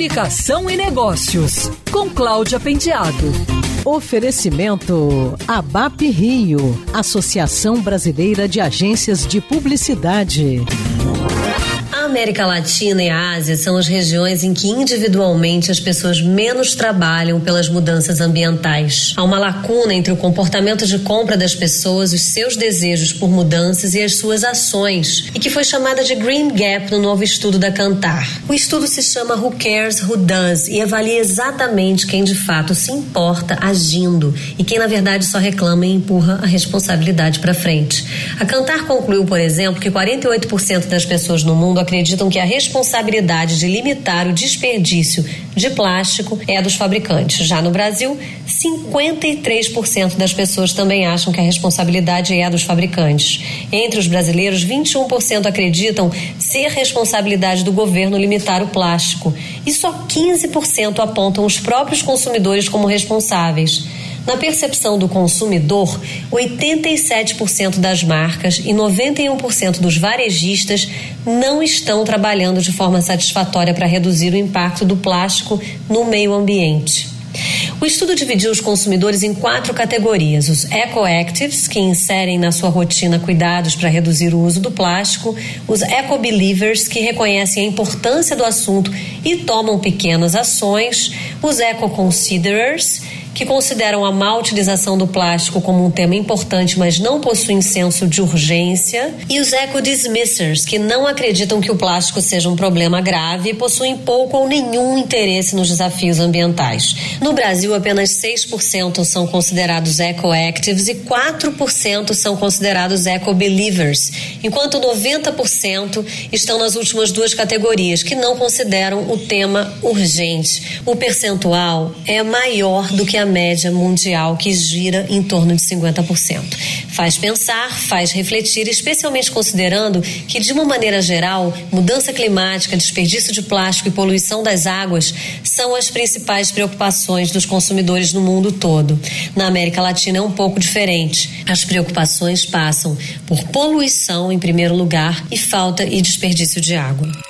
Comunicação e Negócios, com Cláudia Pendiado. Oferecimento ABAP Rio, Associação Brasileira de Agências de Publicidade. América Latina e Ásia são as regiões em que individualmente as pessoas menos trabalham pelas mudanças ambientais. Há uma lacuna entre o comportamento de compra das pessoas, os seus desejos por mudanças e as suas ações, e que foi chamada de Green Gap no novo estudo da Cantar. O estudo se chama Who Cares Who Does e avalia exatamente quem de fato se importa agindo e quem na verdade só reclama e empurra a responsabilidade para frente. A Cantar concluiu, por exemplo, que 48% das pessoas no mundo acreditam que a responsabilidade de limitar o desperdício de plástico é dos fabricantes. Já no Brasil, 53% das pessoas também acham que a responsabilidade é dos fabricantes. Entre os brasileiros, 21% acreditam ser responsabilidade do governo limitar o plástico e só 15% apontam os próprios consumidores como responsáveis. Na percepção do consumidor, 87% das marcas e 91% dos varejistas não estão trabalhando de forma satisfatória para reduzir o impacto do plástico no meio ambiente. O estudo dividiu os consumidores em quatro categorias: os ecoactives, que inserem na sua rotina cuidados para reduzir o uso do plástico, os ecobelievers, que reconhecem a importância do assunto e tomam pequenas ações, os ecoconsiderers, que consideram a má utilização do plástico como um tema importante, mas não possuem senso de urgência, e os eco-dismissers, que não acreditam que o plástico seja um problema grave e possuem pouco ou nenhum interesse nos desafios ambientais. No Brasil, apenas 6% são considerados eco-actives e 4% são considerados eco-believers, enquanto 90% estão nas últimas duas categorias, que não consideram o tema urgente. O percentual é maior do que a média mundial que gira em torno de 50%. Faz pensar, faz refletir, especialmente considerando que, de uma maneira geral, mudança climática, desperdício de plástico e poluição das águas são as principais preocupações dos consumidores no mundo todo. Na América Latina é um pouco diferente. As preocupações passam por poluição em primeiro lugar e falta e desperdício de água.